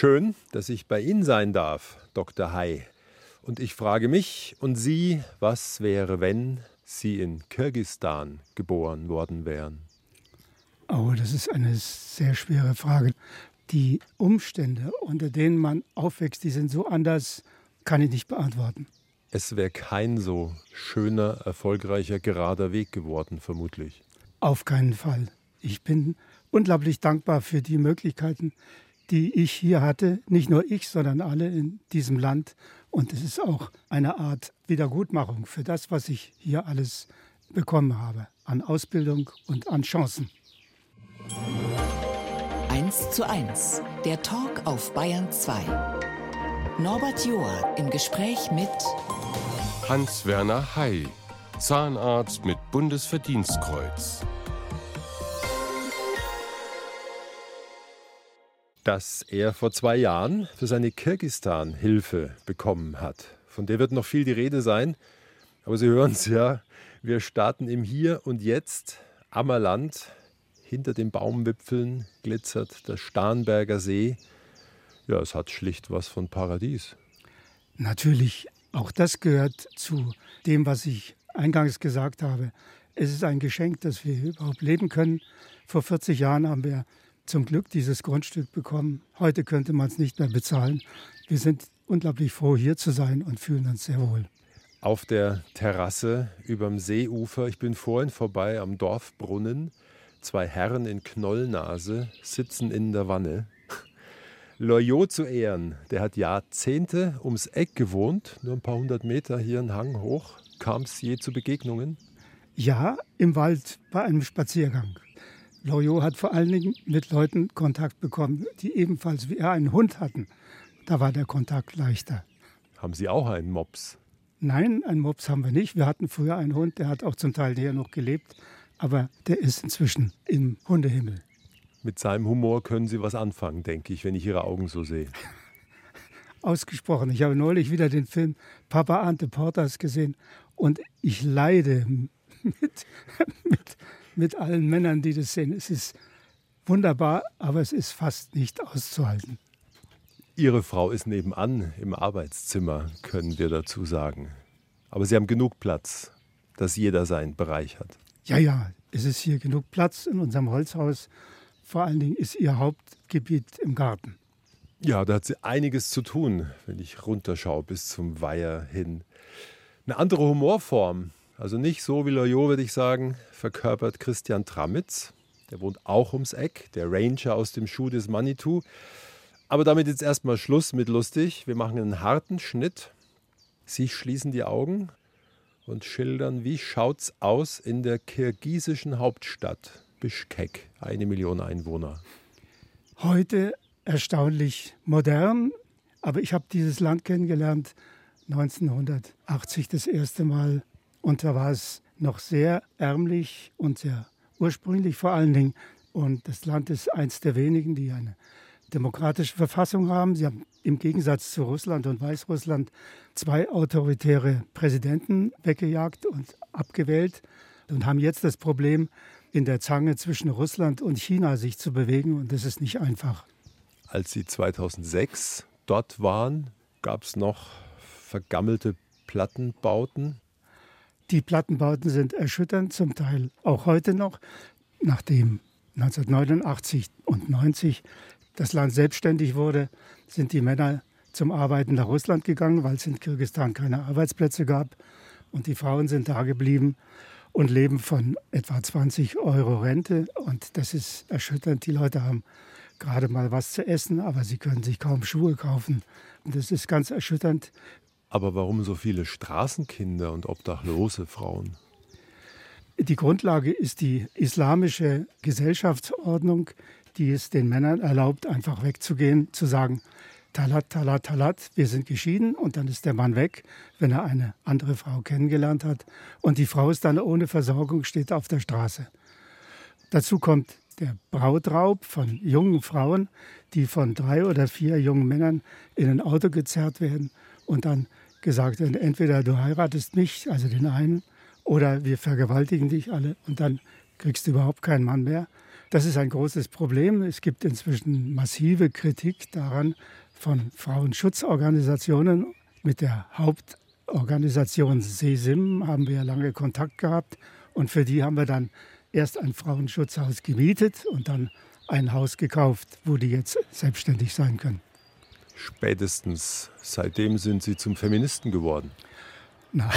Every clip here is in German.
Schön, dass ich bei Ihnen sein darf, Dr. Hai. Und ich frage mich und Sie, was wäre, wenn Sie in Kirgistan geboren worden wären? Oh, das ist eine sehr schwere Frage. Die Umstände, unter denen man aufwächst, die sind so anders, kann ich nicht beantworten. Es wäre kein so schöner, erfolgreicher, gerader Weg geworden, vermutlich. Auf keinen Fall. Ich bin unglaublich dankbar für die Möglichkeiten, die ich hier hatte. Nicht nur ich, sondern alle in diesem Land. Und es ist auch eine Art Wiedergutmachung für das, was ich hier alles bekommen habe an Ausbildung und an Chancen. 1 zu 1, der Talk auf Bayern 2. Norbert Joa im Gespräch mit Hans-Werner Hay, Zahnarzt mit Bundesverdienstkreuz. Dass er vor zwei Jahren für seine Kirgistan Hilfe bekommen hat. Von der wird noch viel die Rede sein. Aber Sie hören es ja, wir starten im Hier und Jetzt, Ammerland. Hinter den Baumwipfeln glitzert der Starnberger See. Ja, es hat schlicht was von Paradies. Natürlich, auch das gehört zu dem, was ich eingangs gesagt habe. Es ist ein Geschenk, dass wir überhaupt leben können. Vor 40 Jahren haben wir zum Glück dieses Grundstück bekommen. Heute könnte man es nicht mehr bezahlen. Wir sind unglaublich froh, hier zu sein und fühlen uns sehr wohl. Auf der Terrasse überm Seeufer, ich bin vorhin vorbei am Dorfbrunnen. Zwei Herren in Knollnase sitzen in der Wanne. Loyot zu Ehren, der hat Jahrzehnte ums Eck gewohnt, nur ein paar hundert Meter hier einen Hang hoch. Kam es je zu Begegnungen? Ja, im Wald bei einem Spaziergang. Loyot hat vor allen Dingen mit Leuten Kontakt bekommen, die ebenfalls wie er einen Hund hatten. Da war der Kontakt leichter. Haben Sie auch einen Mops? Nein, einen Mops haben wir nicht. Wir hatten früher einen Hund, der hat auch zum Teil hier noch gelebt, aber der ist inzwischen im Hundehimmel. Mit seinem Humor können Sie was anfangen, denke ich, wenn ich Ihre Augen so sehe. Ausgesprochen. Ich habe neulich wieder den Film Papa Ante Portas gesehen und ich leide mit, mit mit allen Männern, die das sehen. Es ist wunderbar, aber es ist fast nicht auszuhalten. Ihre Frau ist nebenan im Arbeitszimmer, können wir dazu sagen. Aber Sie haben genug Platz, dass jeder seinen Bereich hat. Ja, ja, es ist hier genug Platz in unserem Holzhaus. Vor allen Dingen ist Ihr Hauptgebiet im Garten. Ja, da hat sie einiges zu tun, wenn ich runterschaue bis zum Weiher hin. Eine andere Humorform, also nicht so wie Loyot, würde ich sagen, verkörpert Christian Tramitz. Der wohnt auch ums Eck, der Ranger aus dem Schuh des Manitou. Aber damit jetzt erstmal Schluss mit lustig. Wir machen einen harten Schnitt. Sie schließen die Augen und schildern, wie schaut's aus in der kirgisischen Hauptstadt Bischkek, eine Million Einwohner. Heute erstaunlich modern, aber ich habe dieses Land kennengelernt 1980 das erste Mal und da war es noch sehr ärmlich und sehr ursprünglich vor allen Dingen. Und das Land ist eins der wenigen, die eine demokratische Verfassung haben. Sie haben im Gegensatz zu Russland und Weißrussland zwei autoritäre Präsidenten weggejagt und abgewählt und haben jetzt das Problem, in der Zange zwischen Russland und China sich zu bewegen. Und das ist nicht einfach. Als Sie 2006 dort waren, gab es noch vergammelte Plattenbauten. Die Plattenbauten sind erschütternd, zum Teil auch heute noch, nachdem 1989 und 90 das Land selbstständig wurde, sind die Männer zum Arbeiten nach Russland gegangen, weil es in Kirgisistan keine Arbeitsplätze gab. Und die Frauen sind da geblieben und leben von etwa 20 Euro Rente. Und das ist erschütternd. Die Leute haben gerade mal was zu essen, aber sie können sich kaum Schuhe kaufen. Und das ist ganz erschütternd, aber warum so viele Straßenkinder und obdachlose Frauen? Die Grundlage ist die islamische Gesellschaftsordnung, die es den Männern erlaubt, einfach wegzugehen, zu sagen, Talat, Talat, Talat, wir sind geschieden und dann ist der Mann weg, wenn er eine andere Frau kennengelernt hat. Und die Frau ist dann ohne Versorgung, steht auf der Straße. Dazu kommt der Brautraub von jungen Frauen, die von drei oder vier jungen Männern in ein Auto gezerrt werden und dann gesagt, entweder du heiratest mich, also den einen, oder wir vergewaltigen dich alle und dann kriegst du überhaupt keinen Mann mehr. Das ist ein großes Problem. Es gibt inzwischen massive Kritik daran von Frauenschutzorganisationen. Mit der Hauptorganisation SESIM haben wir ja lange Kontakt gehabt. Und für die haben wir dann erst ein Frauenschutzhaus gemietet und dann ein Haus gekauft, wo die jetzt selbstständig sein können. Spätestens seitdem sind Sie zum Feministen geworden. Na,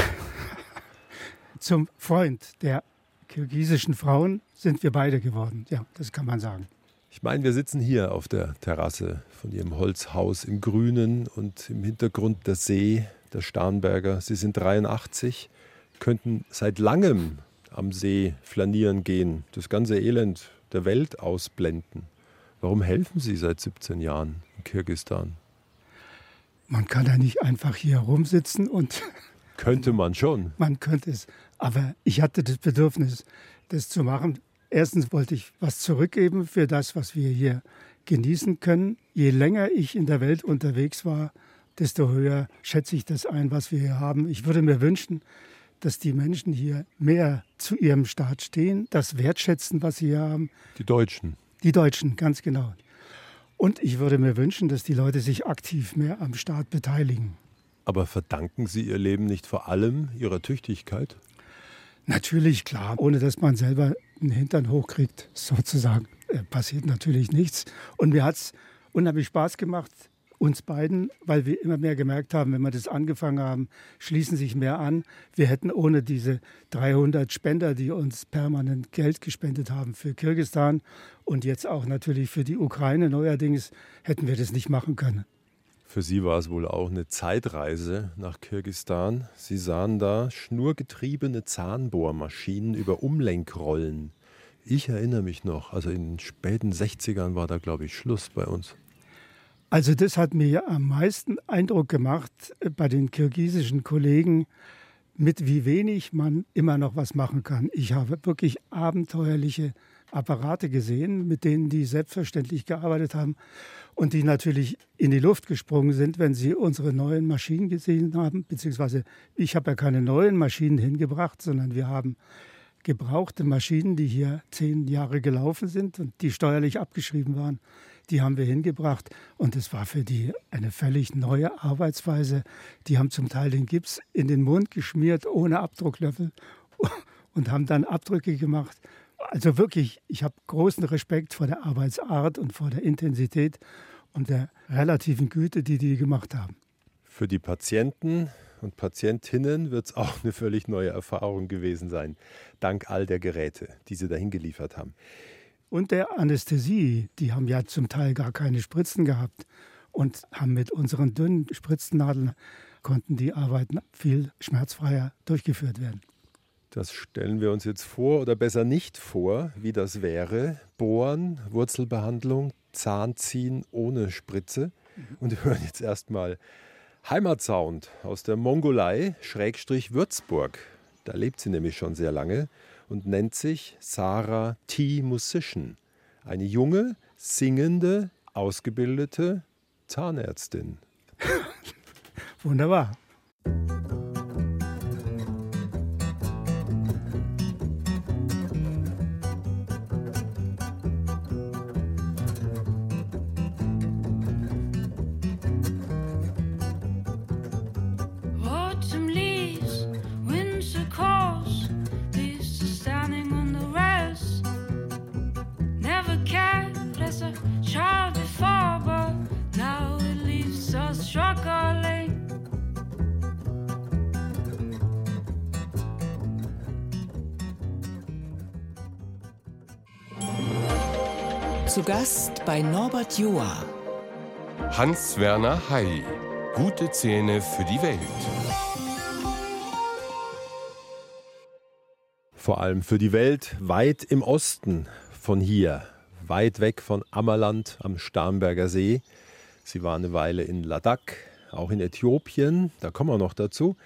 zum Freund der kirgisischen Frauen sind wir beide geworden. Ja, das kann man sagen. Ich meine, wir sitzen hier auf der Terrasse von Ihrem Holzhaus im Grünen und im Hintergrund der See, der Starnberger. Sie sind 83, könnten seit langem am See flanieren gehen, das ganze Elend der Welt ausblenden. Warum helfen Sie seit 17 Jahren in Kirgistan? Man kann ja nicht einfach hier rumsitzen und. Könnte man schon. Man könnte es. Aber ich hatte das Bedürfnis, das zu machen. Erstens wollte ich was zurückgeben für das, was wir hier genießen können. Je länger ich in der Welt unterwegs war, desto höher schätze ich das ein, was wir hier haben. Ich würde mir wünschen, dass die Menschen hier mehr zu ihrem Staat stehen, das wertschätzen, was sie hier haben. Die Deutschen. Die Deutschen, ganz genau. Und ich würde mir wünschen, dass die Leute sich aktiv mehr am Staat beteiligen. Aber verdanken Sie Ihr Leben nicht vor allem Ihrer Tüchtigkeit? Natürlich, klar. Ohne dass man selber einen Hintern hochkriegt, sozusagen, äh, passiert natürlich nichts. Und mir hat es unheimlich Spaß gemacht, uns beiden, weil wir immer mehr gemerkt haben, wenn wir das angefangen haben, schließen sich mehr an. Wir hätten ohne diese 300 Spender, die uns permanent Geld gespendet haben für Kirgistan und jetzt auch natürlich für die Ukraine neuerdings, hätten wir das nicht machen können. Für Sie war es wohl auch eine Zeitreise nach Kirgistan. Sie sahen da schnurgetriebene Zahnbohrmaschinen über Umlenkrollen. Ich erinnere mich noch, also in den späten 60ern war da, glaube ich, Schluss bei uns. Also das hat mir am meisten Eindruck gemacht äh, bei den kirgisischen Kollegen, mit wie wenig man immer noch was machen kann. Ich habe wirklich abenteuerliche Apparate gesehen, mit denen die selbstverständlich gearbeitet haben und die natürlich in die Luft gesprungen sind, wenn sie unsere neuen Maschinen gesehen haben. Beziehungsweise ich habe ja keine neuen Maschinen hingebracht, sondern wir haben gebrauchte Maschinen, die hier zehn Jahre gelaufen sind und die steuerlich abgeschrieben waren. Die haben wir hingebracht und es war für die eine völlig neue Arbeitsweise. Die haben zum Teil den Gips in den Mund geschmiert ohne Abdrucklöffel und haben dann Abdrücke gemacht also wirklich, ich habe großen Respekt vor der Arbeitsart und vor der Intensität und der relativen Güte, die die gemacht haben. Für die Patienten und Patientinnen wird es auch eine völlig neue Erfahrung gewesen sein, dank all der Geräte, die sie dahin geliefert haben. Und der Anästhesie, die haben ja zum Teil gar keine Spritzen gehabt und haben mit unseren dünnen Spritzennadeln konnten die Arbeiten viel schmerzfreier durchgeführt werden. Das stellen wir uns jetzt vor oder besser nicht vor, wie das wäre. Bohren, Wurzelbehandlung, Zahnziehen ohne Spritze. Und wir hören jetzt erstmal Heimatsound aus der Mongolei, Schrägstrich Würzburg. Da lebt sie nämlich schon sehr lange und nennt sich Sarah T. Musician. Eine junge, singende, ausgebildete Zahnärztin. Wunderbar. Gast bei Norbert Joa. Hans-Werner Hai. Gute Zähne für die Welt. Vor allem für die Welt weit im Osten von hier, weit weg von Ammerland am Starnberger See. Sie war eine Weile in Ladakh, auch in Äthiopien, da kommen wir noch dazu.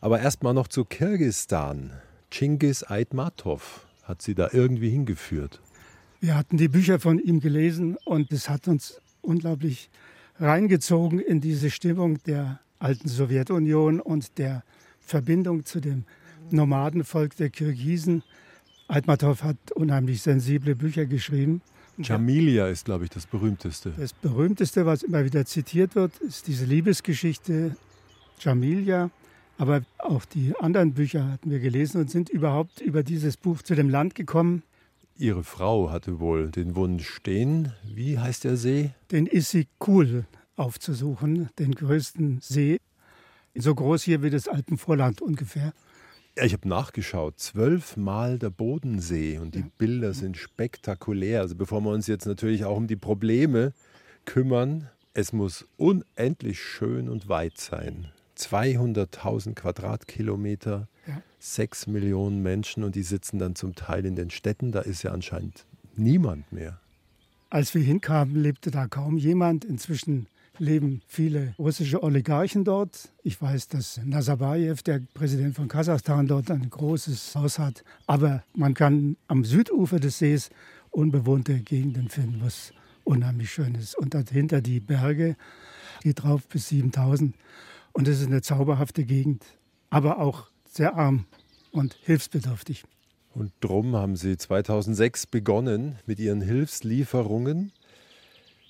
Aber erstmal noch zu Kirgistan. Chingis Aitmatov hat sie da irgendwie hingeführt. Wir hatten die Bücher von ihm gelesen und es hat uns unglaublich reingezogen in diese Stimmung der alten Sowjetunion und der Verbindung zu dem Nomadenvolk der Kirgisen. Altmatov hat unheimlich sensible Bücher geschrieben. Jamilia ist, glaube ich, das berühmteste. Das berühmteste, was immer wieder zitiert wird, ist diese Liebesgeschichte Jamilia. Aber auch die anderen Bücher hatten wir gelesen und sind überhaupt über dieses Buch zu dem Land gekommen. Ihre Frau hatte wohl den Wunsch, den, wie heißt der See? Den Issyk-Kul aufzusuchen, den größten See. So groß hier wie das Alpenvorland ungefähr. Ja, ich habe nachgeschaut. Zwölfmal der Bodensee und die ja. Bilder sind spektakulär. Also bevor wir uns jetzt natürlich auch um die Probleme kümmern, es muss unendlich schön und weit sein. 200.000 Quadratkilometer, ja. 6 Millionen Menschen und die sitzen dann zum Teil in den Städten. Da ist ja anscheinend niemand mehr. Als wir hinkamen, lebte da kaum jemand. Inzwischen leben viele russische Oligarchen dort. Ich weiß, dass Nazarbayev, der Präsident von Kasachstan, dort ein großes Haus hat. Aber man kann am Südufer des Sees unbewohnte Gegenden finden, was unheimlich schön ist. Und dahinter die Berge, geht drauf bis 7000. Und es ist eine zauberhafte Gegend, aber auch sehr arm und hilfsbedürftig. Und drum haben Sie 2006 begonnen mit Ihren Hilfslieferungen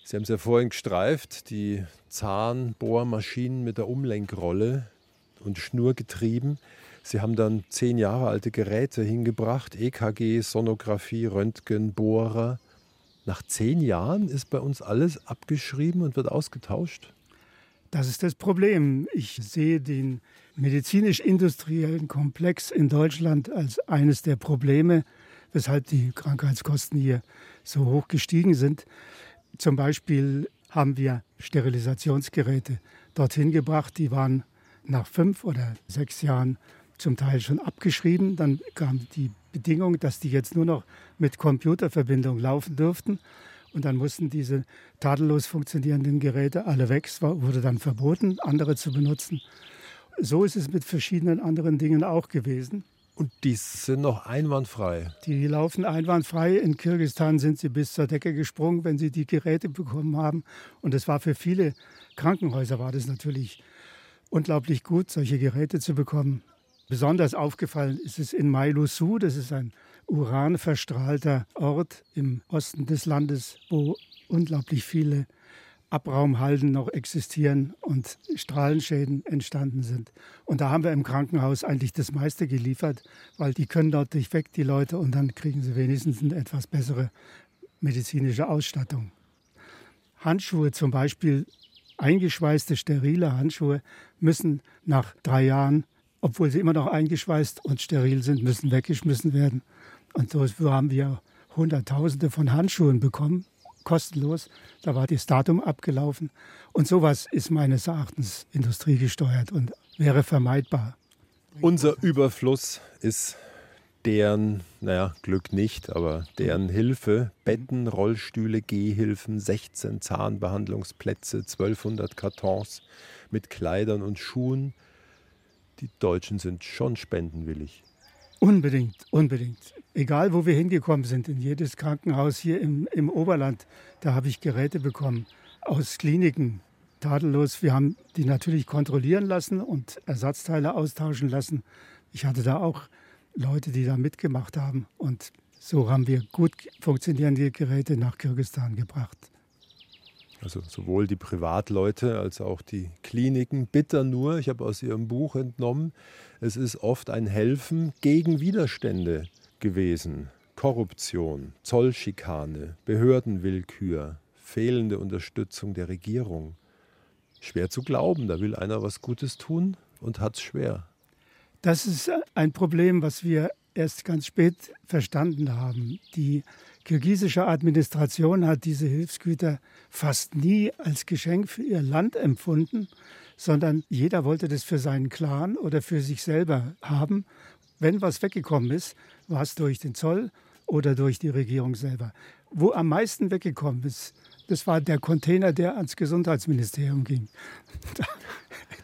Sie haben es ja vorhin gestreift, die Zahnbohrmaschinen mit der Umlenkrolle und Schnur getrieben. Sie haben dann zehn Jahre alte Geräte hingebracht, EKG, Sonographie, Röntgen, Bohrer. Nach zehn Jahren ist bei uns alles abgeschrieben und wird ausgetauscht? Das ist das Problem. Ich sehe den medizinisch-industriellen Komplex in Deutschland als eines der Probleme, weshalb die Krankheitskosten hier so hoch gestiegen sind. Zum Beispiel haben wir Sterilisationsgeräte dorthin gebracht, die waren nach fünf oder sechs Jahren zum Teil schon abgeschrieben. Dann kam die Bedingung, dass die jetzt nur noch mit Computerverbindung laufen dürften. Und dann mussten diese tadellos funktionierenden Geräte alle weg. Es wurde dann verboten, andere zu benutzen. So ist es mit verschiedenen anderen Dingen auch gewesen. Und die sind noch einwandfrei. Die laufen einwandfrei. In Kirgisistan sind sie bis zur Decke gesprungen, wenn sie die Geräte bekommen haben. Und das war für viele Krankenhäuser war das natürlich unglaublich gut, solche Geräte zu bekommen. Besonders aufgefallen ist es in Mailusu, das ist ein uranverstrahlter Ort im Osten des Landes, wo unglaublich viele Abraumhalden noch existieren und Strahlenschäden entstanden sind. Und da haben wir im Krankenhaus eigentlich das meiste geliefert, weil die können dort nicht weg, die Leute, und dann kriegen sie wenigstens eine etwas bessere medizinische Ausstattung. Handschuhe zum Beispiel, eingeschweißte sterile Handschuhe müssen nach drei Jahren, obwohl sie immer noch eingeschweißt und steril sind, müssen weggeschmissen werden. Und so haben wir Hunderttausende von Handschuhen bekommen kostenlos. Da war das Datum abgelaufen. Und sowas ist meines Erachtens industriegesteuert und wäre vermeidbar. Unser Überfluss ist deren, naja, Glück nicht, aber deren Hilfe. Betten, Rollstühle, Gehhilfen, 16 Zahnbehandlungsplätze, 1200 Kartons mit Kleidern und Schuhen. Die Deutschen sind schon spendenwillig. Unbedingt, unbedingt. Egal, wo wir hingekommen sind, in jedes Krankenhaus hier im, im Oberland, da habe ich Geräte bekommen aus Kliniken. Tadellos. Wir haben die natürlich kontrollieren lassen und Ersatzteile austauschen lassen. Ich hatte da auch Leute, die da mitgemacht haben. Und so haben wir gut funktionierende Geräte nach Kirgisistan gebracht. Also sowohl die Privatleute als auch die Kliniken. Bitter nur, ich habe aus Ihrem Buch entnommen, es ist oft ein Helfen gegen Widerstände gewesen. Korruption, Zollschikane, Behördenwillkür, fehlende Unterstützung der Regierung. Schwer zu glauben, da will einer was Gutes tun und hat es schwer. Das ist ein Problem, was wir erst ganz spät verstanden haben. Die kirgisische Administration hat diese Hilfsgüter fast nie als Geschenk für ihr Land empfunden, sondern jeder wollte das für seinen Clan oder für sich selber haben. Wenn was weggekommen ist, war es durch den Zoll oder durch die Regierung selber. Wo am meisten weggekommen ist, das war der Container, der ans Gesundheitsministerium ging.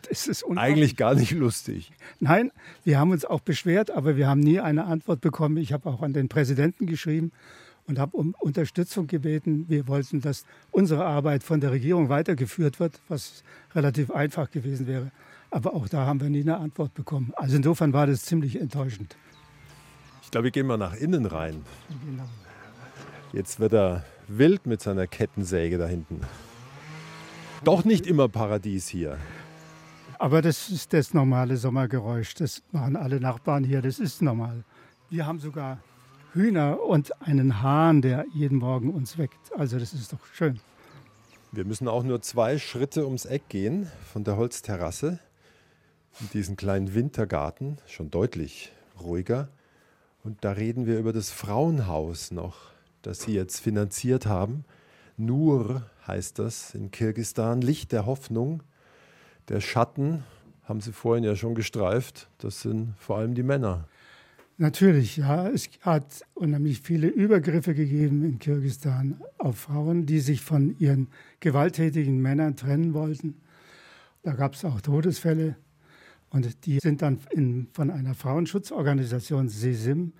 Das ist Eigentlich gar nicht lustig. Nein, wir haben uns auch beschwert, aber wir haben nie eine Antwort bekommen. Ich habe auch an den Präsidenten geschrieben und habe um Unterstützung gebeten. Wir wollten, dass unsere Arbeit von der Regierung weitergeführt wird, was relativ einfach gewesen wäre. Aber auch da haben wir nie eine Antwort bekommen. Also insofern war das ziemlich enttäuschend. Ich glaube, wir gehen mal nach innen rein. Jetzt wird er wild mit seiner Kettensäge da hinten. Doch nicht immer Paradies hier. Aber das ist das normale Sommergeräusch. Das machen alle Nachbarn hier. Das ist normal. Wir haben sogar Hühner und einen Hahn, der jeden Morgen uns weckt. Also das ist doch schön. Wir müssen auch nur zwei Schritte ums Eck gehen von der Holzterrasse in diesen kleinen Wintergarten, schon deutlich ruhiger. Und da reden wir über das Frauenhaus noch, das sie jetzt finanziert haben. Nur heißt das in Kirgisistan, Licht der Hoffnung. Der Schatten, haben Sie vorhin ja schon gestreift, das sind vor allem die Männer. Natürlich, ja. Es hat unheimlich viele Übergriffe gegeben in Kirgisistan auf Frauen, die sich von ihren gewalttätigen Männern trennen wollten. Da gab es auch Todesfälle. Und die sind dann in, von einer Frauenschutzorganisation SESIM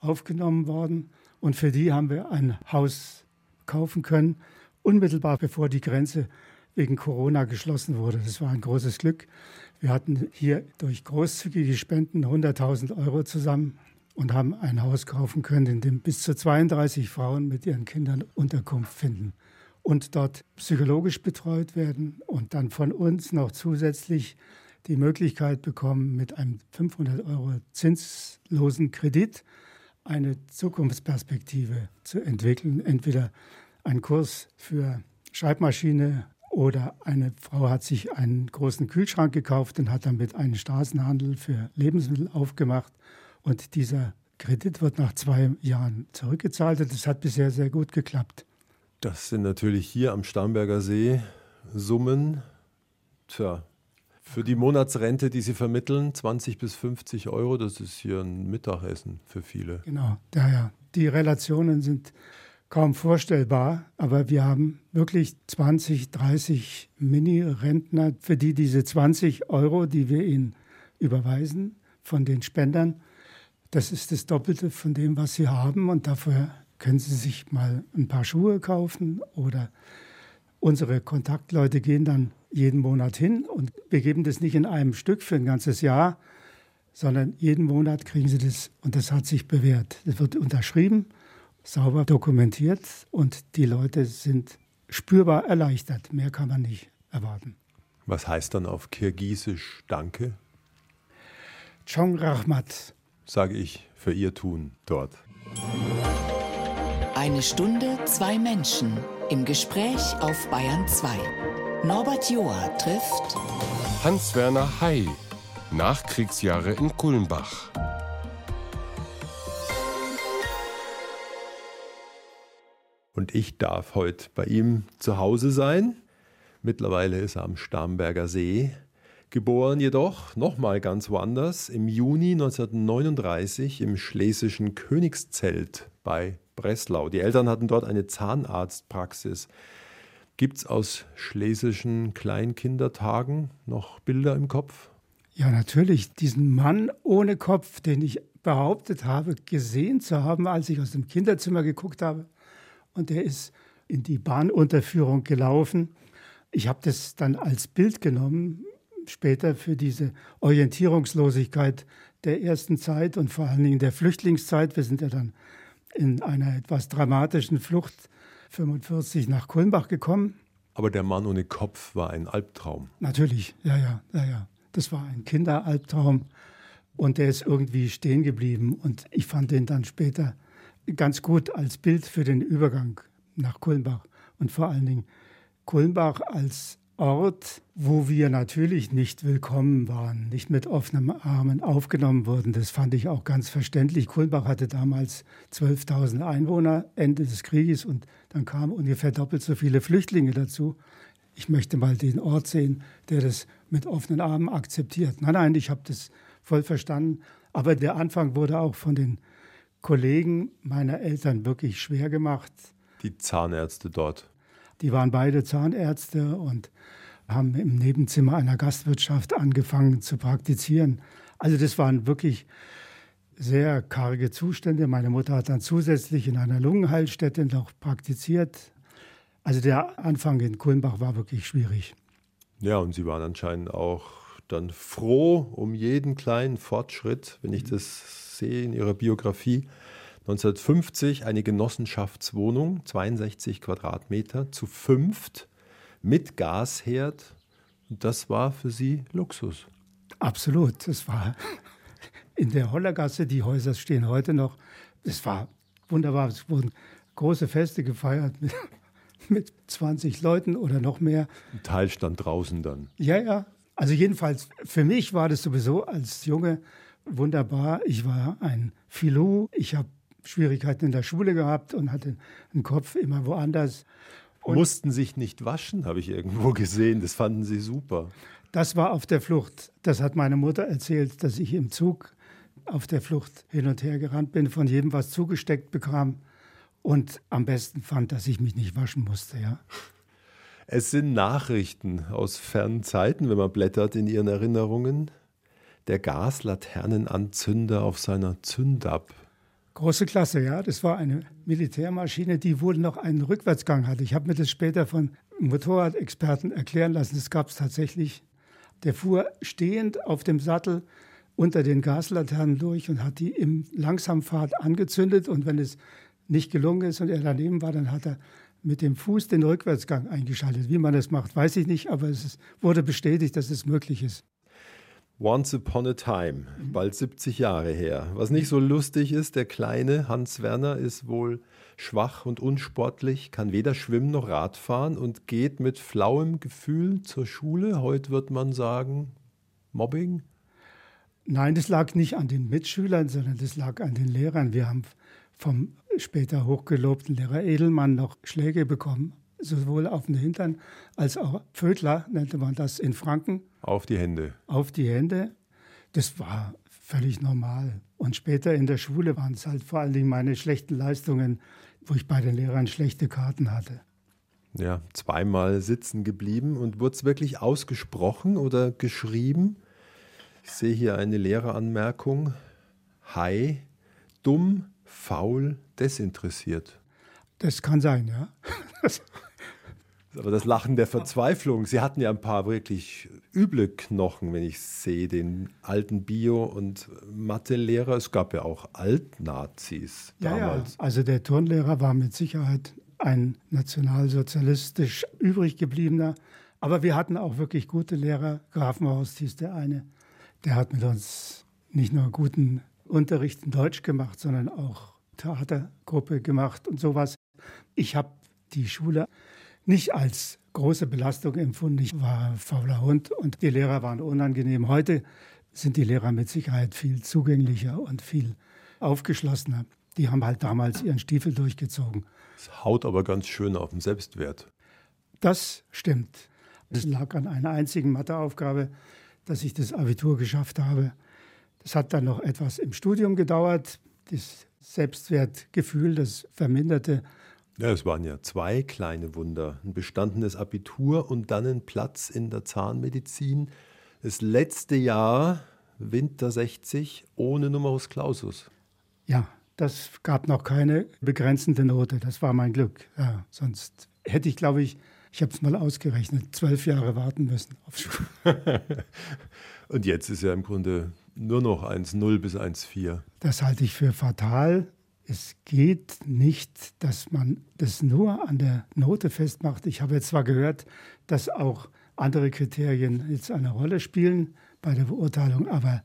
aufgenommen worden. Und für die haben wir ein Haus kaufen können, unmittelbar bevor die Grenze wegen Corona geschlossen wurde. Das war ein großes Glück. Wir hatten hier durch großzügige Spenden 100.000 Euro zusammen und haben ein Haus kaufen können, in dem bis zu 32 Frauen mit ihren Kindern Unterkunft finden und dort psychologisch betreut werden und dann von uns noch zusätzlich die Möglichkeit bekommen, mit einem 500 Euro zinslosen Kredit eine Zukunftsperspektive zu entwickeln. Entweder ein Kurs für Schreibmaschine oder eine Frau hat sich einen großen Kühlschrank gekauft und hat damit einen Straßenhandel für Lebensmittel aufgemacht. Und dieser Kredit wird nach zwei Jahren zurückgezahlt und das hat bisher sehr gut geklappt. Das sind natürlich hier am Starnberger See Summen. Tja, für die Monatsrente, die Sie vermitteln, 20 bis 50 Euro, das ist hier ein Mittagessen für viele. Genau, daher. Die Relationen sind kaum vorstellbar, aber wir haben wirklich 20, 30 Mini-Rentner, für die diese 20 Euro, die wir ihnen überweisen von den Spendern, das ist das Doppelte von dem, was sie haben. Und dafür können sie sich mal ein paar Schuhe kaufen oder unsere Kontaktleute gehen dann jeden Monat hin. Und wir geben das nicht in einem Stück für ein ganzes Jahr, sondern jeden Monat kriegen sie das. Und das hat sich bewährt. Das wird unterschrieben sauber dokumentiert und die Leute sind spürbar erleichtert. Mehr kann man nicht erwarten. Was heißt dann auf Kirgisisch Danke? Chong Rahmat. Sage ich für Ihr Tun dort. Eine Stunde, zwei Menschen im Gespräch auf Bayern 2. Norbert Joa trifft Hans-Werner Hay, Nachkriegsjahre in Kulmbach. Und ich darf heute bei ihm zu Hause sein. Mittlerweile ist er am Starnberger See. Geboren jedoch nochmal ganz woanders, im Juni 1939 im schlesischen Königszelt bei Breslau. Die Eltern hatten dort eine Zahnarztpraxis. Gibt es aus schlesischen Kleinkindertagen noch Bilder im Kopf? Ja, natürlich. Diesen Mann ohne Kopf, den ich behauptet habe, gesehen zu haben, als ich aus dem Kinderzimmer geguckt habe und der ist in die Bahnunterführung gelaufen. Ich habe das dann als Bild genommen, später für diese Orientierungslosigkeit der ersten Zeit und vor allen Dingen der Flüchtlingszeit. Wir sind ja dann in einer etwas dramatischen Flucht 45 nach Kulmbach gekommen. Aber der Mann ohne Kopf war ein Albtraum. Natürlich, ja, ja, ja, ja. Das war ein Kinderalbtraum und der ist irgendwie stehen geblieben und ich fand den dann später ganz gut als Bild für den Übergang nach Kulmbach und vor allen Dingen Kulmbach als Ort, wo wir natürlich nicht willkommen waren, nicht mit offenen Armen aufgenommen wurden. Das fand ich auch ganz verständlich. Kulmbach hatte damals 12.000 Einwohner Ende des Krieges und dann kamen ungefähr doppelt so viele Flüchtlinge dazu. Ich möchte mal den Ort sehen, der das mit offenen Armen akzeptiert. Nein, nein, ich habe das voll verstanden. Aber der Anfang wurde auch von den Kollegen meiner Eltern wirklich schwer gemacht. Die Zahnärzte dort. Die waren beide Zahnärzte und haben im Nebenzimmer einer Gastwirtschaft angefangen zu praktizieren. Also das waren wirklich sehr karge Zustände. Meine Mutter hat dann zusätzlich in einer Lungenheilstätte noch praktiziert. Also der Anfang in Kulmbach war wirklich schwierig. Ja, und Sie waren anscheinend auch dann froh um jeden kleinen Fortschritt, wenn ich das sehe in ihrer Biografie. 1950 eine Genossenschaftswohnung, 62 Quadratmeter, zu fünft, mit Gasherd. Und das war für sie Luxus. Absolut. Das war in der Hollergasse, die Häuser stehen heute noch. Es war wunderbar. Es wurden große Feste gefeiert mit, mit 20 Leuten oder noch mehr. Ein Teil stand draußen dann. Ja, ja. Also jedenfalls für mich war das sowieso als Junge wunderbar. Ich war ein Filou. Ich habe Schwierigkeiten in der Schule gehabt und hatte den Kopf immer woanders. Und Mussten sich nicht waschen, habe ich irgendwo gesehen. Das fanden sie super. Das war auf der Flucht. Das hat meine Mutter erzählt, dass ich im Zug auf der Flucht hin und her gerannt bin, von jedem was zugesteckt bekam und am besten fand, dass ich mich nicht waschen musste, ja. Es sind Nachrichten aus fernen Zeiten, wenn man blättert in ihren Erinnerungen. Der Gaslaternenanzünder auf seiner Zündab. Große Klasse, ja. Das war eine Militärmaschine, die wohl noch einen Rückwärtsgang hatte. Ich habe mir das später von Motorradexperten erklären lassen. Das gab es tatsächlich. Der fuhr stehend auf dem Sattel unter den Gaslaternen durch und hat die im Langsamfahrt angezündet. Und wenn es nicht gelungen ist und er daneben war, dann hat er mit dem Fuß den Rückwärtsgang eingeschaltet. Wie man das macht, weiß ich nicht, aber es ist, wurde bestätigt, dass es möglich ist. Once Upon a Time, bald 70 Jahre her. Was nicht so lustig ist, der kleine Hans Werner ist wohl schwach und unsportlich, kann weder schwimmen noch Radfahren und geht mit flauem Gefühl zur Schule. Heute wird man sagen, Mobbing? Nein, das lag nicht an den Mitschülern, sondern das lag an den Lehrern. Wir haben vom später hochgelobten Lehrer Edelmann noch Schläge bekommen, sowohl auf den Hintern als auch Pfödler, nannte man das in Franken. Auf die Hände. Auf die Hände. Das war völlig normal. Und später in der Schule waren es halt vor allen Dingen meine schlechten Leistungen, wo ich bei den Lehrern schlechte Karten hatte. Ja, zweimal sitzen geblieben und wurde es wirklich ausgesprochen oder geschrieben? Ich sehe hier eine Lehreranmerkung. Hi, dumm, faul, desinteressiert. Das kann sein, ja. Aber das Lachen der Verzweiflung. Sie hatten ja ein paar wirklich üble Knochen, wenn ich sehe, den alten Bio- und Mathelehrer. Es gab ja auch Altnazis ja, damals. Ja, also der Turnlehrer war mit Sicherheit ein nationalsozialistisch übrig gebliebener. Aber wir hatten auch wirklich gute Lehrer. Grafenhorst hieß der eine. Der hat mit uns nicht nur guten Unterricht in Deutsch gemacht, sondern auch Theatergruppe gemacht und sowas. Ich habe die Schule nicht als große Belastung empfunden. Ich war fauler Hund und die Lehrer waren unangenehm. Heute sind die Lehrer mit Sicherheit viel zugänglicher und viel aufgeschlossener. Die haben halt damals ihren Stiefel durchgezogen. Es haut aber ganz schön auf den Selbstwert. Das stimmt. Es lag an einer einzigen Matheaufgabe, dass ich das Abitur geschafft habe. Das hat dann noch etwas im Studium gedauert. Das Selbstwertgefühl, das verminderte. Ja, es waren ja zwei kleine Wunder. Ein bestandenes Abitur und dann ein Platz in der Zahnmedizin. Das letzte Jahr, Winter 60, ohne Numerus Clausus. Ja, das gab noch keine begrenzende Note. Das war mein Glück. Ja, sonst hätte ich, glaube ich, ich habe es mal ausgerechnet, zwölf Jahre warten müssen auf Schule. und jetzt ist ja im Grunde nur noch 1,0 bis 1,4. Das halte ich für fatal. Es geht nicht, dass man das nur an der Note festmacht. Ich habe jetzt zwar gehört, dass auch andere Kriterien jetzt eine Rolle spielen bei der Beurteilung, aber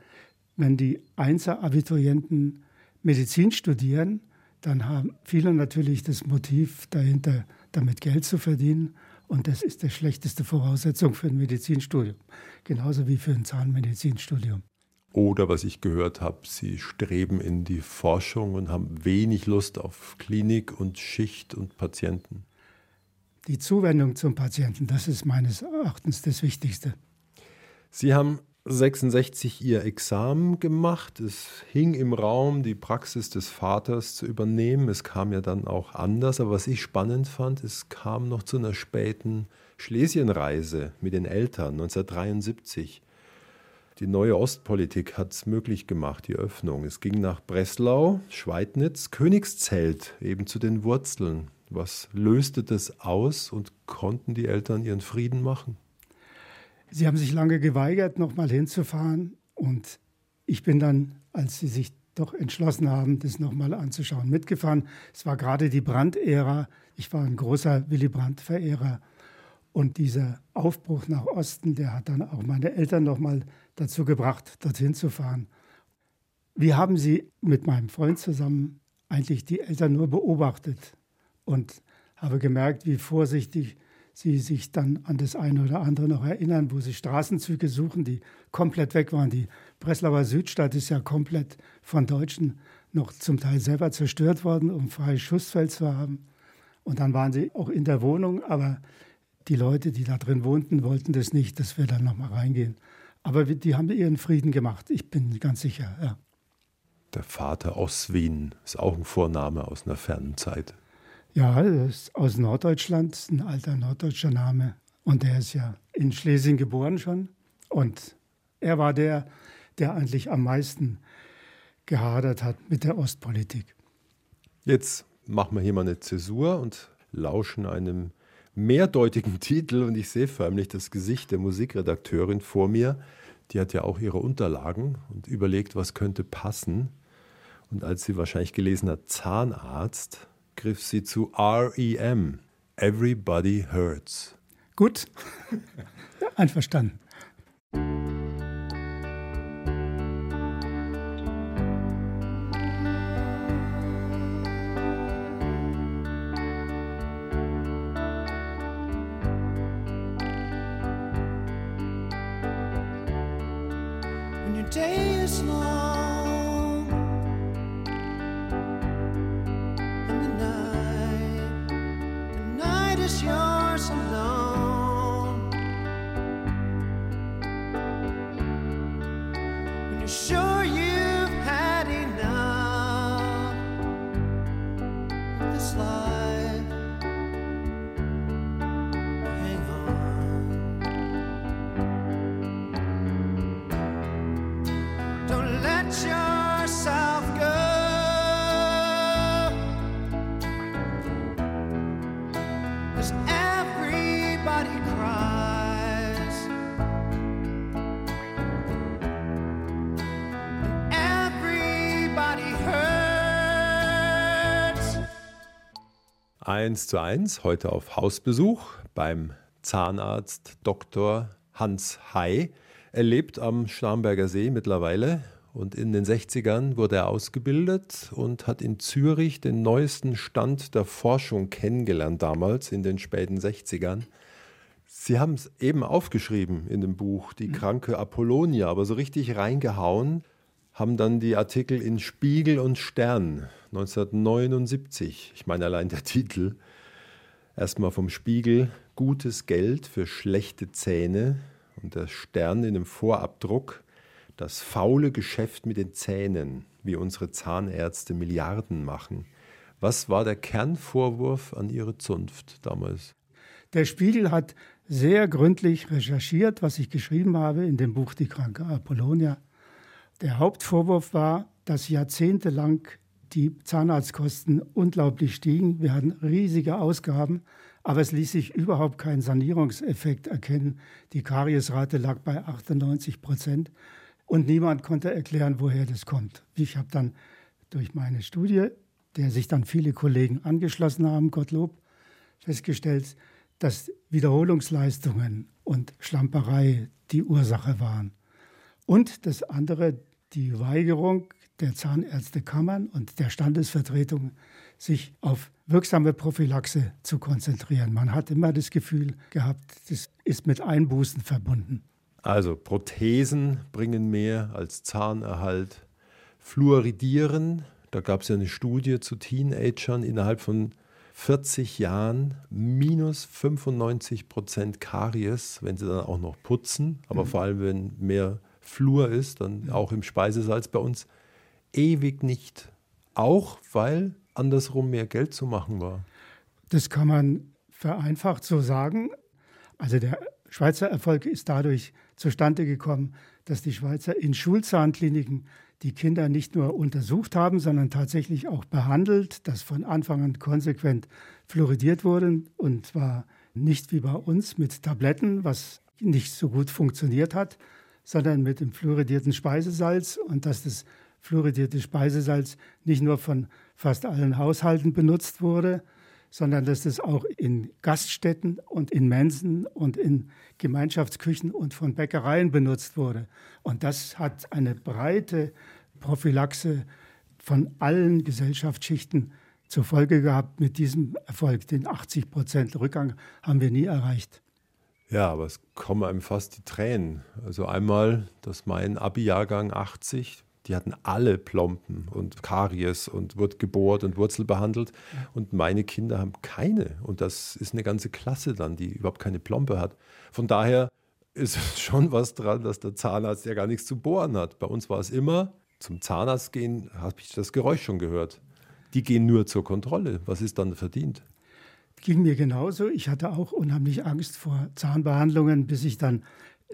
wenn die Einser-Abiturienten Medizin studieren, dann haben viele natürlich das Motiv dahinter, damit Geld zu verdienen. Und das ist die schlechteste Voraussetzung für ein Medizinstudium, genauso wie für ein Zahnmedizinstudium. Oder was ich gehört habe, sie streben in die Forschung und haben wenig Lust auf Klinik und Schicht und Patienten. Die Zuwendung zum Patienten, das ist meines Erachtens das Wichtigste. Sie haben 66 ihr Examen gemacht. Es hing im Raum, die Praxis des Vaters zu übernehmen. Es kam ja dann auch anders. Aber was ich spannend fand, es kam noch zu einer späten Schlesienreise mit den Eltern 1973. Die neue Ostpolitik hat es möglich gemacht, die Öffnung. Es ging nach Breslau, Schweidnitz, Königszelt, eben zu den Wurzeln. Was löste das aus und konnten die Eltern ihren Frieden machen? Sie haben sich lange geweigert, nochmal hinzufahren. Und ich bin dann, als sie sich doch entschlossen haben, das nochmal anzuschauen, mitgefahren. Es war gerade die Brandt-Ära. Ich war ein großer Willy Brandt-Verehrer. Und dieser Aufbruch nach Osten, der hat dann auch meine Eltern nochmal dazu gebracht, dorthin zu fahren. Wir haben sie mit meinem Freund zusammen eigentlich die Eltern nur beobachtet und habe gemerkt, wie vorsichtig sie sich dann an das eine oder andere noch erinnern, wo sie Straßenzüge suchen, die komplett weg waren. Die Breslauer Südstadt ist ja komplett von Deutschen noch zum Teil selber zerstört worden, um freies Schussfeld zu haben. Und dann waren sie auch in der Wohnung, aber die Leute, die da drin wohnten, wollten das nicht, dass wir dann nochmal reingehen. Aber die haben ihren Frieden gemacht, ich bin ganz sicher, ja. Der Vater aus Wien ist auch ein Vorname aus einer fernen Zeit. Ja, ist aus Norddeutschland, ein alter norddeutscher Name. Und der ist ja in Schlesien geboren schon. Und er war der, der eigentlich am meisten gehadert hat mit der Ostpolitik. Jetzt machen wir hier mal eine Zäsur und lauschen einem mehrdeutigen Titel. Und ich sehe förmlich das Gesicht der Musikredakteurin vor mir. Die hat ja auch ihre Unterlagen und überlegt, was könnte passen. Und als sie wahrscheinlich gelesen hat, Zahnarzt, griff sie zu REM. Everybody Hurts. Gut, einverstanden. Eins zu eins heute auf Hausbesuch beim Zahnarzt Dr. Hans Hay. Er lebt am Starnberger See mittlerweile und in den 60ern wurde er ausgebildet und hat in Zürich den neuesten Stand der Forschung kennengelernt damals in den späten 60ern. Sie haben es eben aufgeschrieben in dem Buch, die mhm. kranke Apollonia, aber so richtig reingehauen haben dann die Artikel in Spiegel und Stern 1979. Ich meine allein der Titel. Erstmal vom Spiegel Gutes Geld für schlechte Zähne und der Stern in dem Vorabdruck Das faule Geschäft mit den Zähnen, wie unsere Zahnärzte Milliarden machen. Was war der Kernvorwurf an Ihre Zunft damals? Der Spiegel hat sehr gründlich recherchiert, was ich geschrieben habe in dem Buch Die kranke Apollonia. Der Hauptvorwurf war, dass jahrzehntelang die Zahnarztkosten unglaublich stiegen. Wir hatten riesige Ausgaben, aber es ließ sich überhaupt kein Sanierungseffekt erkennen. Die Kariesrate lag bei 98 Prozent und niemand konnte erklären, woher das kommt. Ich habe dann durch meine Studie, der sich dann viele Kollegen angeschlossen haben, Gottlob, festgestellt, dass Wiederholungsleistungen und Schlamperei die Ursache waren. Und das andere, die Weigerung der Zahnärztekammern und der Standesvertretung, sich auf wirksame Prophylaxe zu konzentrieren. Man hat immer das Gefühl gehabt, das ist mit Einbußen verbunden. Also Prothesen bringen mehr als Zahnerhalt. Fluoridieren, da gab es ja eine Studie zu Teenagern innerhalb von 40 Jahren minus 95 Prozent Karies, wenn sie dann auch noch putzen, aber mhm. vor allem wenn mehr Flur ist, dann auch im Speisesalz bei uns, ewig nicht. Auch weil andersrum mehr Geld zu machen war. Das kann man vereinfacht so sagen. Also der Schweizer Erfolg ist dadurch zustande gekommen, dass die Schweizer in Schulzahnkliniken die Kinder nicht nur untersucht haben, sondern tatsächlich auch behandelt, dass von Anfang an konsequent fluoridiert wurde und zwar nicht wie bei uns mit Tabletten, was nicht so gut funktioniert hat, sondern mit dem fluoridierten Speisesalz und dass das fluoridierte Speisesalz nicht nur von fast allen Haushalten benutzt wurde, sondern dass das auch in Gaststätten und in Mensen und in Gemeinschaftsküchen und von Bäckereien benutzt wurde. Und das hat eine breite Prophylaxe von allen Gesellschaftsschichten zur Folge gehabt mit diesem Erfolg. Den 80 Prozent Rückgang haben wir nie erreicht. Ja, aber es kommen einem fast die Tränen. Also einmal, dass mein Abi-Jahrgang 80 die hatten alle Plomben und Karies und wird gebohrt und Wurzel behandelt. Und meine Kinder haben keine. Und das ist eine ganze Klasse dann, die überhaupt keine Plombe hat. Von daher ist schon was dran, dass der Zahnarzt ja gar nichts zu bohren hat. Bei uns war es immer, zum Zahnarzt gehen, habe ich das Geräusch schon gehört. Die gehen nur zur Kontrolle. Was ist dann verdient? Ging mir genauso. Ich hatte auch unheimlich Angst vor Zahnbehandlungen, bis ich dann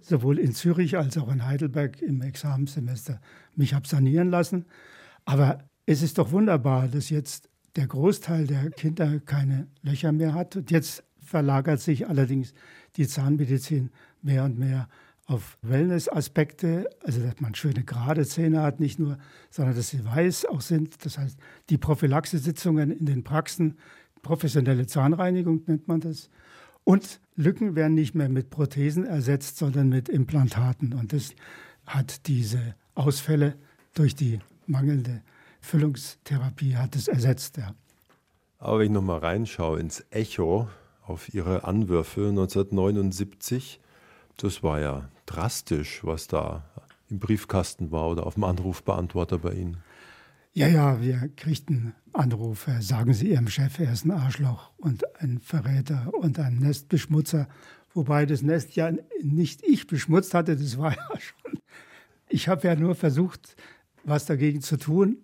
sowohl in Zürich als auch in Heidelberg im Examenssemester mich habe sanieren lassen. Aber es ist doch wunderbar, dass jetzt der Großteil der Kinder keine Löcher mehr hat. Und jetzt verlagert sich allerdings die Zahnmedizin mehr und mehr auf Wellness-Aspekte, also dass man schöne gerade Zähne hat, nicht nur, sondern dass sie weiß auch sind. Das heißt, die Prophylaxesitzungen in den Praxen, professionelle Zahnreinigung nennt man das, und Lücken werden nicht mehr mit Prothesen ersetzt, sondern mit Implantaten. Und das hat diese Ausfälle durch die mangelnde Füllungstherapie hat es ersetzt. Ja. Aber wenn ich nochmal reinschaue ins Echo auf Ihre Anwürfe 1979, das war ja drastisch, was da im Briefkasten war oder auf dem Anrufbeantworter bei Ihnen. Ja, ja, wir kriegten Anrufe. Sagen Sie Ihrem Chef, er ist ein Arschloch und ein Verräter und ein Nestbeschmutzer. Wobei das Nest ja nicht ich beschmutzt hatte, das war ja schon. Ich habe ja nur versucht, was dagegen zu tun.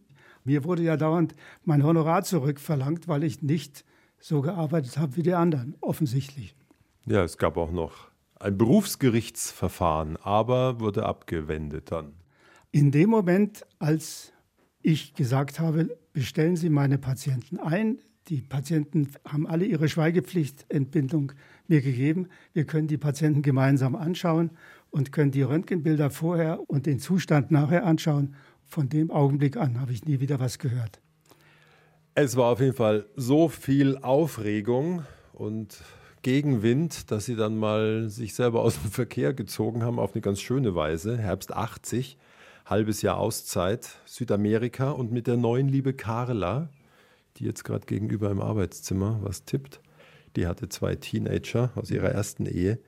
Mir wurde ja dauernd mein Honorar zurückverlangt, weil ich nicht so gearbeitet habe wie die anderen, offensichtlich. Ja, es gab auch noch ein Berufsgerichtsverfahren, aber wurde abgewendet dann. In dem Moment, als ich gesagt habe, bestellen Sie meine Patienten ein. Die Patienten haben alle ihre Schweigepflichtentbindung mir gegeben. Wir können die Patienten gemeinsam anschauen und können die Röntgenbilder vorher und den Zustand nachher anschauen. Von dem Augenblick an habe ich nie wieder was gehört. Es war auf jeden Fall so viel Aufregung und Gegenwind, dass sie dann mal sich selber aus dem Verkehr gezogen haben auf eine ganz schöne Weise. Herbst 80 halbes Jahr Auszeit, Südamerika und mit der neuen liebe Carla, die jetzt gerade gegenüber im Arbeitszimmer was tippt. Die hatte zwei Teenager aus ihrer ersten Ehe.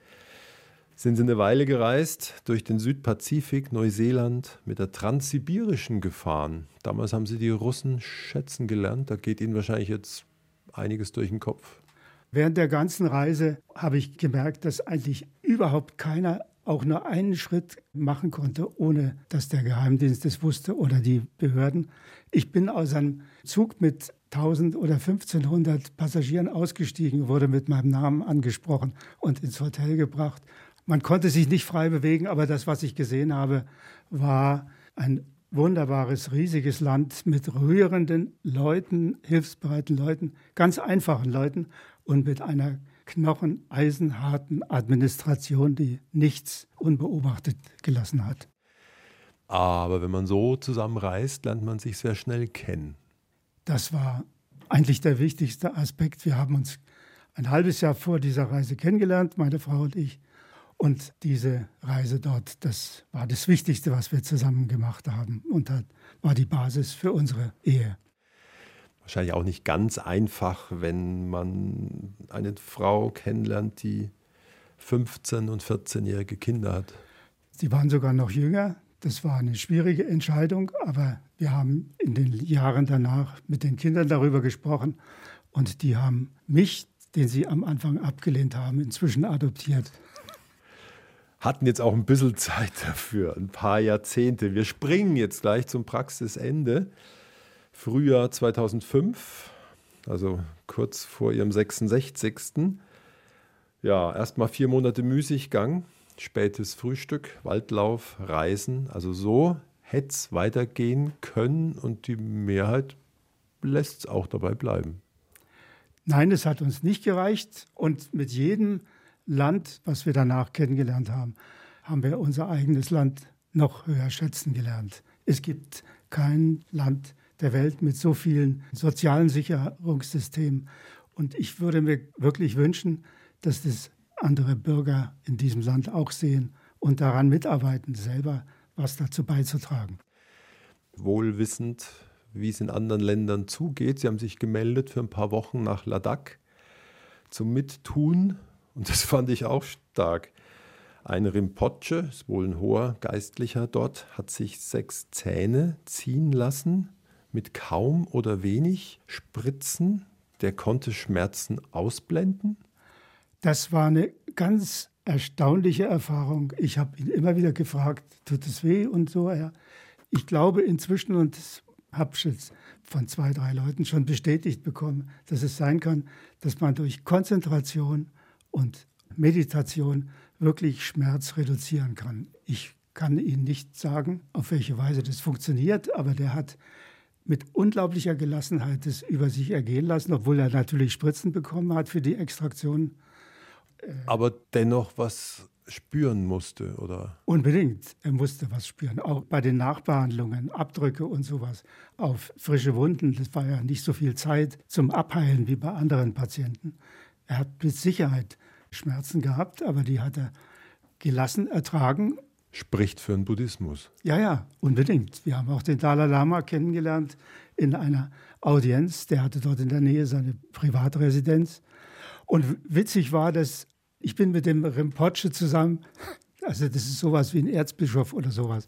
Sind sie eine Weile gereist durch den Südpazifik, Neuseeland mit der Transsibirischen gefahren. Damals haben sie die Russen schätzen gelernt. Da geht ihnen wahrscheinlich jetzt einiges durch den Kopf. Während der ganzen Reise habe ich gemerkt, dass eigentlich überhaupt keiner auch nur einen Schritt machen konnte, ohne dass der Geheimdienst es wusste oder die Behörden. Ich bin aus einem Zug mit 1000 oder 1500 Passagieren ausgestiegen, wurde mit meinem Namen angesprochen und ins Hotel gebracht. Man konnte sich nicht frei bewegen, aber das, was ich gesehen habe, war ein wunderbares, riesiges Land mit rührenden Leuten, hilfsbereiten Leuten, ganz einfachen Leuten und mit einer knocheneisenharten Administration, die nichts unbeobachtet gelassen hat. Aber wenn man so zusammenreist, lernt man sich sehr schnell kennen. Das war eigentlich der wichtigste Aspekt. Wir haben uns ein halbes Jahr vor dieser Reise kennengelernt, meine Frau und ich. Und diese Reise dort, das war das Wichtigste, was wir zusammen gemacht haben und das war die Basis für unsere Ehe wahrscheinlich auch nicht ganz einfach, wenn man eine Frau kennenlernt, die 15 und 14-jährige Kinder hat. Sie waren sogar noch jünger. Das war eine schwierige Entscheidung, aber wir haben in den Jahren danach mit den Kindern darüber gesprochen und die haben mich, den sie am Anfang abgelehnt haben, inzwischen adoptiert. Hatten jetzt auch ein bisschen Zeit dafür, ein paar Jahrzehnte. Wir springen jetzt gleich zum Praxisende. Frühjahr 2005, also kurz vor ihrem 66. Ja, erstmal vier Monate Müßiggang, spätes Frühstück, Waldlauf, Reisen. Also so hätte es weitergehen können und die Mehrheit lässt es auch dabei bleiben. Nein, es hat uns nicht gereicht und mit jedem Land, was wir danach kennengelernt haben, haben wir unser eigenes Land noch höher schätzen gelernt. Es gibt kein Land der Welt mit so vielen sozialen Sicherungssystemen. Und ich würde mir wirklich wünschen, dass das andere Bürger in diesem Land auch sehen und daran mitarbeiten, selber was dazu beizutragen. Wohlwissend, wie es in anderen Ländern zugeht. Sie haben sich gemeldet für ein paar Wochen nach Ladakh zum Mittun und das fand ich auch stark. Ein Rinpoche, ist wohl ein hoher Geistlicher dort, hat sich sechs Zähne ziehen lassen mit kaum oder wenig Spritzen. Der konnte Schmerzen ausblenden. Das war eine ganz erstaunliche Erfahrung. Ich habe ihn immer wieder gefragt, tut es weh und so. Ich glaube inzwischen, und das habe ich jetzt von zwei, drei Leuten schon bestätigt bekommen, dass es sein kann, dass man durch Konzentration und Meditation wirklich Schmerz reduzieren kann. Ich kann Ihnen nicht sagen, auf welche Weise das funktioniert, aber der hat mit unglaublicher Gelassenheit das über sich ergehen lassen, obwohl er natürlich Spritzen bekommen hat für die Extraktion. Aber dennoch was spüren musste, oder? Unbedingt. Er musste was spüren. Auch bei den Nachbehandlungen, Abdrücke und sowas auf frische Wunden. Das war ja nicht so viel Zeit zum Abheilen wie bei anderen Patienten. Er hat mit Sicherheit Schmerzen gehabt, aber die hat er gelassen ertragen. Spricht für den Buddhismus. Ja, ja, unbedingt. Wir haben auch den Dalai Lama kennengelernt in einer Audienz. Der hatte dort in der Nähe seine Privatresidenz. Und witzig war, dass ich bin mit dem Rinpoche zusammen, also das ist sowas wie ein Erzbischof oder sowas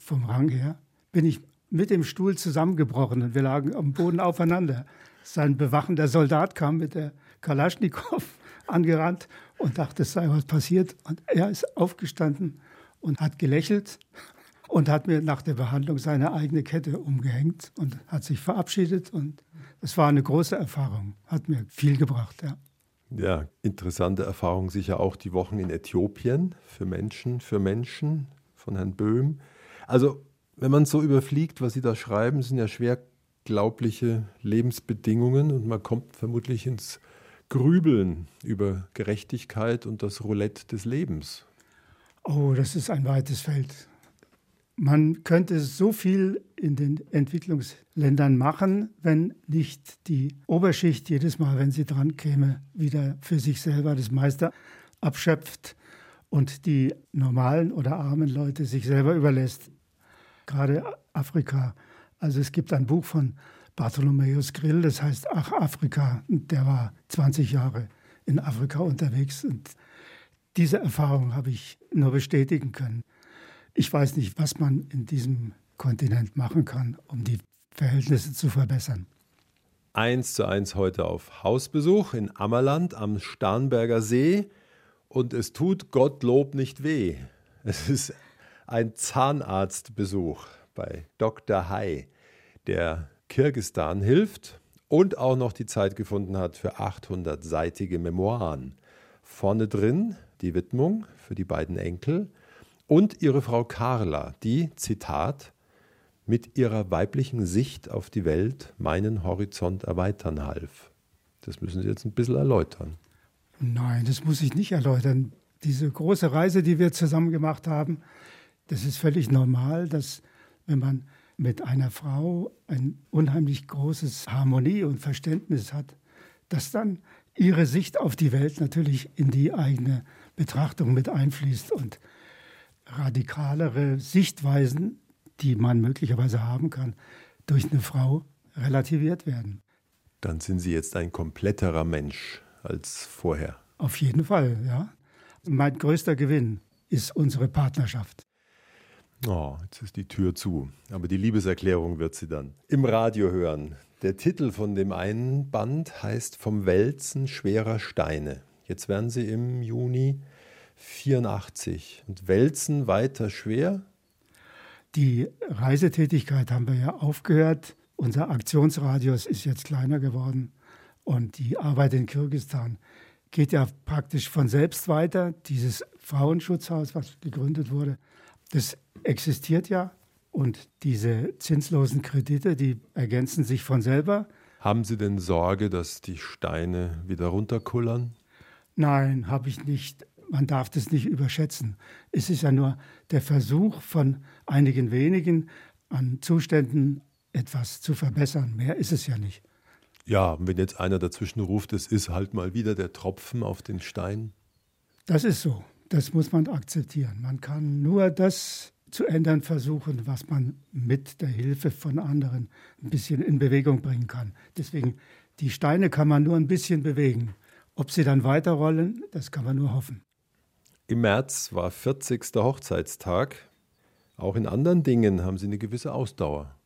vom Rang her, bin ich mit dem Stuhl zusammengebrochen und wir lagen am Boden aufeinander. Sein bewachender Soldat kam mit der Kalaschnikow angerannt und dachte, es sei was passiert. Und er ist aufgestanden und hat gelächelt und hat mir nach der Behandlung seine eigene Kette umgehängt und hat sich verabschiedet. Und es war eine große Erfahrung, hat mir viel gebracht. Ja. Ja, interessante Erfahrung sicher auch die Wochen in Äthiopien für Menschen, für Menschen von Herrn Böhm. Also, wenn man so überfliegt, was Sie da schreiben, sind ja schwer glaubliche Lebensbedingungen und man kommt vermutlich ins Grübeln über Gerechtigkeit und das Roulette des Lebens. Oh, das ist ein weites Feld. Man könnte so viel in den Entwicklungsländern machen, wenn nicht die Oberschicht jedes Mal, wenn sie dran käme, wieder für sich selber das Meister abschöpft und die normalen oder armen Leute sich selber überlässt. Gerade Afrika. Also es gibt ein Buch von Bartholomäus Grill, das heißt Ach Afrika. Der war 20 Jahre in Afrika unterwegs und diese Erfahrung habe ich nur bestätigen können. Ich weiß nicht, was man in diesem Kontinent machen kann, um die Verhältnisse zu verbessern. Eins zu eins heute auf Hausbesuch in Ammerland am Starnberger See und es tut Gottlob nicht weh. Es ist ein Zahnarztbesuch bei Dr. Hai, der Kirgistan hilft und auch noch die Zeit gefunden hat für 800-seitige Memoiren. Vorne drin die Widmung für die beiden Enkel und ihre Frau Carla, die, Zitat, mit ihrer weiblichen Sicht auf die Welt meinen Horizont erweitern half. Das müssen Sie jetzt ein bisschen erläutern. Nein, das muss ich nicht erläutern. Diese große Reise, die wir zusammen gemacht haben, das ist völlig normal, dass wenn man mit einer Frau ein unheimlich großes Harmonie und Verständnis hat, dass dann ihre Sicht auf die Welt natürlich in die eigene Betrachtung mit einfließt und radikalere Sichtweisen, die man möglicherweise haben kann, durch eine Frau relativiert werden. Dann sind Sie jetzt ein kompletterer Mensch als vorher. Auf jeden Fall, ja. Mein größter Gewinn ist unsere Partnerschaft. Oh, jetzt ist die Tür zu. Aber die Liebeserklärung wird sie dann im Radio hören. Der Titel von dem einen Band heißt Vom Wälzen schwerer Steine. Jetzt werden sie im Juni 84. Und wälzen weiter schwer? Die Reisetätigkeit haben wir ja aufgehört. Unser Aktionsradius ist jetzt kleiner geworden. Und die Arbeit in Kirgistan geht ja praktisch von selbst weiter. Dieses Frauenschutzhaus, was gegründet wurde, das existiert ja und diese zinslosen Kredite, die ergänzen sich von selber. Haben Sie denn Sorge, dass die Steine wieder runterkullern? Nein, habe ich nicht. Man darf das nicht überschätzen. Es ist ja nur der Versuch von einigen wenigen an Zuständen etwas zu verbessern. Mehr ist es ja nicht. Ja, wenn jetzt einer dazwischen ruft, es ist halt mal wieder der Tropfen auf den Stein. Das ist so. Das muss man akzeptieren. Man kann nur das zu ändern versuchen, was man mit der Hilfe von anderen ein bisschen in Bewegung bringen kann. Deswegen, die Steine kann man nur ein bisschen bewegen. Ob sie dann weiterrollen, das kann man nur hoffen. Im März war 40. Hochzeitstag. Auch in anderen Dingen haben Sie eine gewisse Ausdauer.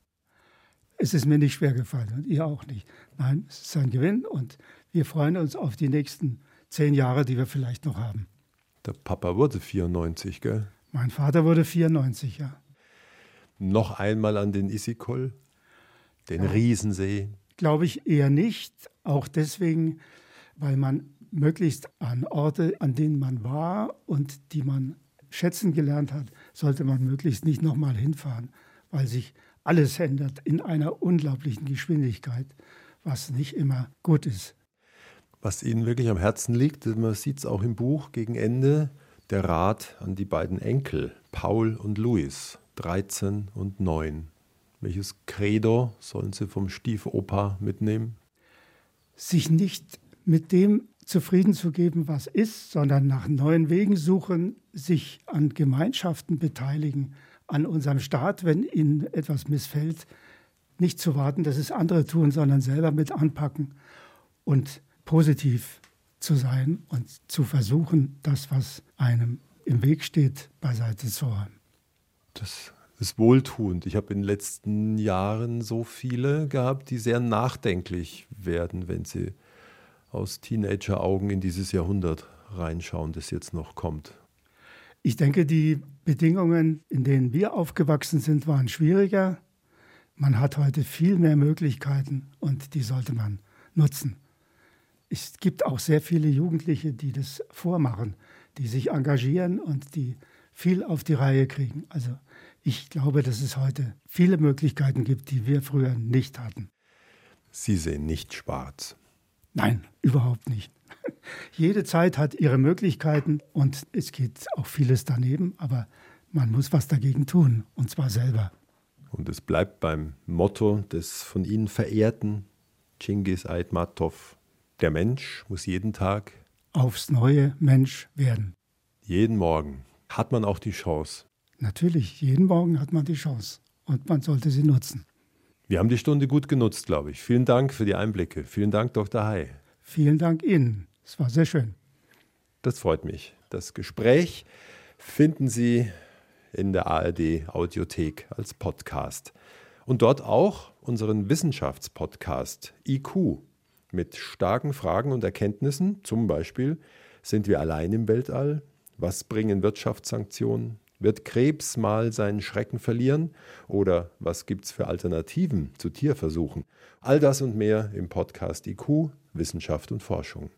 Es ist mir nicht schwer gefallen und ihr auch nicht. Nein, es ist ein Gewinn und wir freuen uns auf die nächsten zehn Jahre, die wir vielleicht noch haben. Der Papa wurde 94, gell? Mein Vater wurde 94, ja. Noch einmal an den Issykoll, den ja. Riesensee. Glaube ich eher nicht. Auch deswegen, weil man möglichst an Orte, an denen man war und die man schätzen gelernt hat, sollte man möglichst nicht nochmal hinfahren, weil sich alles ändert in einer unglaublichen Geschwindigkeit, was nicht immer gut ist. Was Ihnen wirklich am Herzen liegt, man sieht es auch im Buch gegen Ende, der Rat an die beiden Enkel, Paul und Louis, 13 und 9. Welches Credo sollen Sie vom Stiefopa mitnehmen? Sich nicht mit dem zufrieden zu geben, was ist, sondern nach neuen Wegen suchen, sich an Gemeinschaften beteiligen, an unserem Staat, wenn ihnen etwas missfällt, nicht zu warten, dass es andere tun, sondern selber mit anpacken und positiv zu sein und zu versuchen, das, was einem im Weg steht, beiseite zu räumen. Das ist wohltuend. Ich habe in den letzten Jahren so viele gehabt, die sehr nachdenklich werden, wenn sie aus Teenager-Augen in dieses Jahrhundert reinschauen, das jetzt noch kommt. Ich denke, die Bedingungen, in denen wir aufgewachsen sind, waren schwieriger. Man hat heute viel mehr Möglichkeiten und die sollte man nutzen. Es gibt auch sehr viele Jugendliche, die das vormachen, die sich engagieren und die viel auf die Reihe kriegen. Also ich glaube, dass es heute viele Möglichkeiten gibt, die wir früher nicht hatten. Sie sehen nicht schwarz. Nein, überhaupt nicht. Jede Zeit hat ihre Möglichkeiten und es geht auch vieles daneben, aber man muss was dagegen tun, und zwar selber. Und es bleibt beim Motto des von Ihnen verehrten Chingis Aitmatov. Der Mensch muss jeden Tag aufs neue Mensch werden. Jeden Morgen hat man auch die Chance. Natürlich, jeden Morgen hat man die Chance und man sollte sie nutzen. Wir haben die Stunde gut genutzt, glaube ich. Vielen Dank für die Einblicke. Vielen Dank, Dr. Hay. Vielen Dank Ihnen. Es war sehr schön. Das freut mich. Das Gespräch finden Sie in der ARD Audiothek als Podcast. Und dort auch unseren Wissenschaftspodcast IQ mit starken Fragen und Erkenntnissen, zum Beispiel, sind wir allein im Weltall? Was bringen Wirtschaftssanktionen? Wird Krebs mal seinen Schrecken verlieren? Oder was gibt es für Alternativen zu Tierversuchen? All das und mehr im Podcast IQ, Wissenschaft und Forschung.